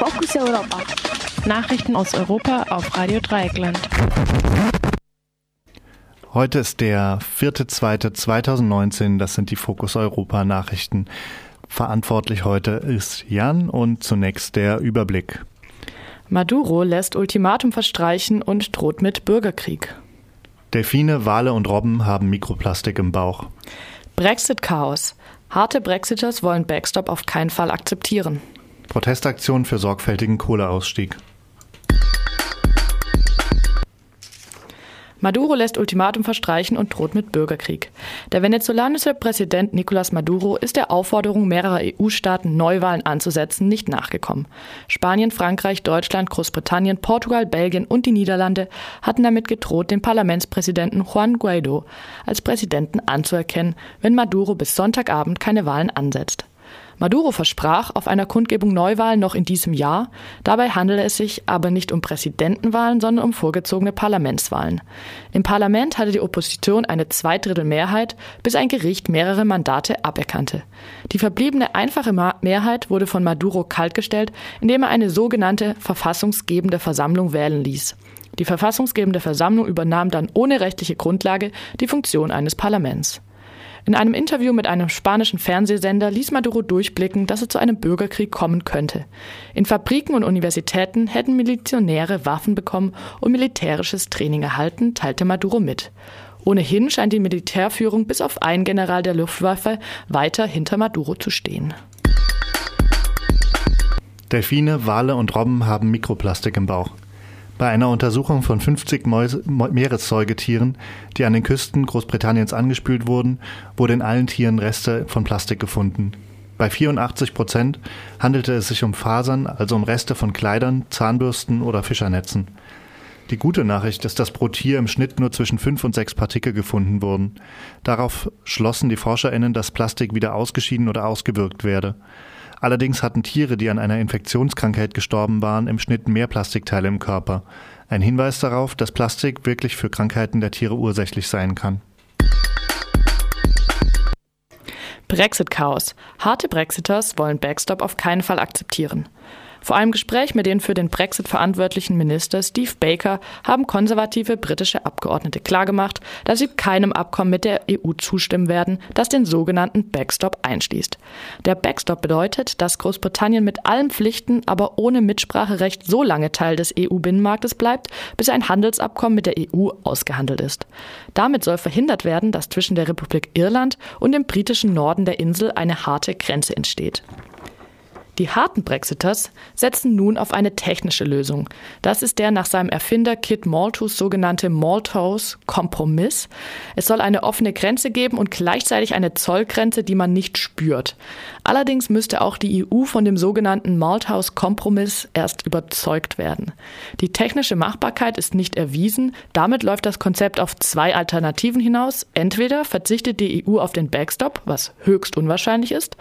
Fokus Europa. Nachrichten aus Europa auf Radio Dreieckland. Heute ist der 4.2.2019. Das sind die Fokus Europa Nachrichten. Verantwortlich heute ist Jan und zunächst der Überblick. Maduro lässt Ultimatum verstreichen und droht mit Bürgerkrieg. Delfine, Wale und Robben haben Mikroplastik im Bauch. Brexit-Chaos. Harte Brexiters wollen Backstop auf keinen Fall akzeptieren. Protestaktion für sorgfältigen Kohleausstieg. Maduro lässt Ultimatum verstreichen und droht mit Bürgerkrieg. Der venezolanische Präsident Nicolás Maduro ist der Aufforderung mehrerer EU-Staaten, Neuwahlen anzusetzen, nicht nachgekommen. Spanien, Frankreich, Deutschland, Großbritannien, Portugal, Belgien und die Niederlande hatten damit gedroht, den Parlamentspräsidenten Juan Guaido als Präsidenten anzuerkennen, wenn Maduro bis Sonntagabend keine Wahlen ansetzt. Maduro versprach auf einer Kundgebung Neuwahlen noch in diesem Jahr. Dabei handele es sich aber nicht um Präsidentenwahlen, sondern um vorgezogene Parlamentswahlen. Im Parlament hatte die Opposition eine Zweidrittelmehrheit, bis ein Gericht mehrere Mandate aberkannte. Die verbliebene einfache Mehrheit wurde von Maduro kaltgestellt, indem er eine sogenannte verfassungsgebende Versammlung wählen ließ. Die verfassungsgebende Versammlung übernahm dann ohne rechtliche Grundlage die Funktion eines Parlaments. In einem Interview mit einem spanischen Fernsehsender ließ Maduro durchblicken, dass es zu einem Bürgerkrieg kommen könnte. In Fabriken und Universitäten hätten Milizionäre Waffen bekommen und militärisches Training erhalten, teilte Maduro mit. Ohnehin scheint die Militärführung bis auf einen General der Luftwaffe weiter hinter Maduro zu stehen. Delfine, Wale und Robben haben Mikroplastik im Bauch. Bei einer Untersuchung von 50 Mäuse, Meeressäugetieren, die an den Küsten Großbritanniens angespült wurden, wurde in allen Tieren Reste von Plastik gefunden. Bei 84 Prozent handelte es sich um Fasern, also um Reste von Kleidern, Zahnbürsten oder Fischernetzen. Die gute Nachricht ist, dass pro Tier im Schnitt nur zwischen fünf und sechs Partikel gefunden wurden. Darauf schlossen die ForscherInnen, dass Plastik wieder ausgeschieden oder ausgewirkt werde. Allerdings hatten Tiere, die an einer Infektionskrankheit gestorben waren, im Schnitt mehr Plastikteile im Körper. Ein Hinweis darauf, dass Plastik wirklich für Krankheiten der Tiere ursächlich sein kann. Brexit-Chaos. Harte Brexiters wollen Backstop auf keinen Fall akzeptieren. Vor einem Gespräch mit den für den Brexit verantwortlichen Minister Steve Baker haben konservative britische Abgeordnete klargemacht, dass sie keinem Abkommen mit der EU zustimmen werden, das den sogenannten Backstop einschließt. Der Backstop bedeutet, dass Großbritannien mit allen Pflichten, aber ohne Mitspracherecht so lange Teil des EU-Binnenmarktes bleibt, bis ein Handelsabkommen mit der EU ausgehandelt ist. Damit soll verhindert werden, dass zwischen der Republik Irland und dem britischen Norden der Insel eine harte Grenze entsteht. Die harten Brexiters setzen nun auf eine technische Lösung. Das ist der nach seinem Erfinder Kit Malthus sogenannte Malthus-Kompromiss. Es soll eine offene Grenze geben und gleichzeitig eine Zollgrenze, die man nicht spürt. Allerdings müsste auch die EU von dem sogenannten Malthus-Kompromiss erst überzeugt werden. Die technische Machbarkeit ist nicht erwiesen. Damit läuft das Konzept auf zwei Alternativen hinaus. Entweder verzichtet die EU auf den Backstop, was höchst unwahrscheinlich ist,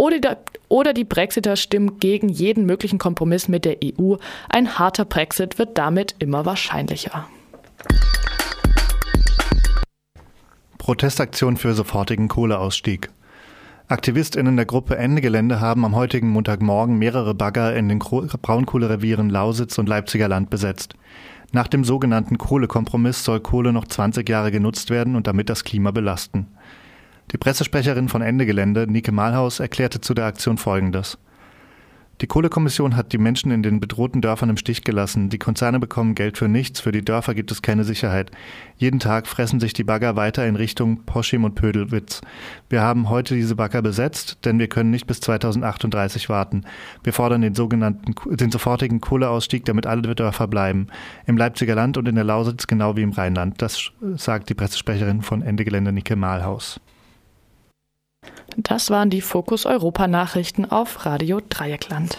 oder, die Brexiter stimmen gegen jeden möglichen Kompromiss mit der EU. Ein harter Brexit wird damit immer wahrscheinlicher. Protestaktion für sofortigen Kohleausstieg. AktivistInnen der Gruppe Ende Gelände haben am heutigen Montagmorgen mehrere Bagger in den Braunkohlerevieren Lausitz und Leipziger Land besetzt. Nach dem sogenannten Kohlekompromiss soll Kohle noch 20 Jahre genutzt werden und damit das Klima belasten. Die Pressesprecherin von Ende Gelände, Nike Malhaus, erklärte zu der Aktion Folgendes. Die Kohlekommission hat die Menschen in den bedrohten Dörfern im Stich gelassen. Die Konzerne bekommen Geld für nichts, für die Dörfer gibt es keine Sicherheit. Jeden Tag fressen sich die Bagger weiter in Richtung Poschim und Pödelwitz. Wir haben heute diese Bagger besetzt, denn wir können nicht bis 2038 warten. Wir fordern den sogenannten, den sofortigen Kohleausstieg, damit alle Dörfer bleiben. Im Leipziger Land und in der Lausitz genau wie im Rheinland. Das sagt die Pressesprecherin von Ende Gelände Nike Malhaus. Das waren die Fokus Europa Nachrichten auf Radio Dreieckland.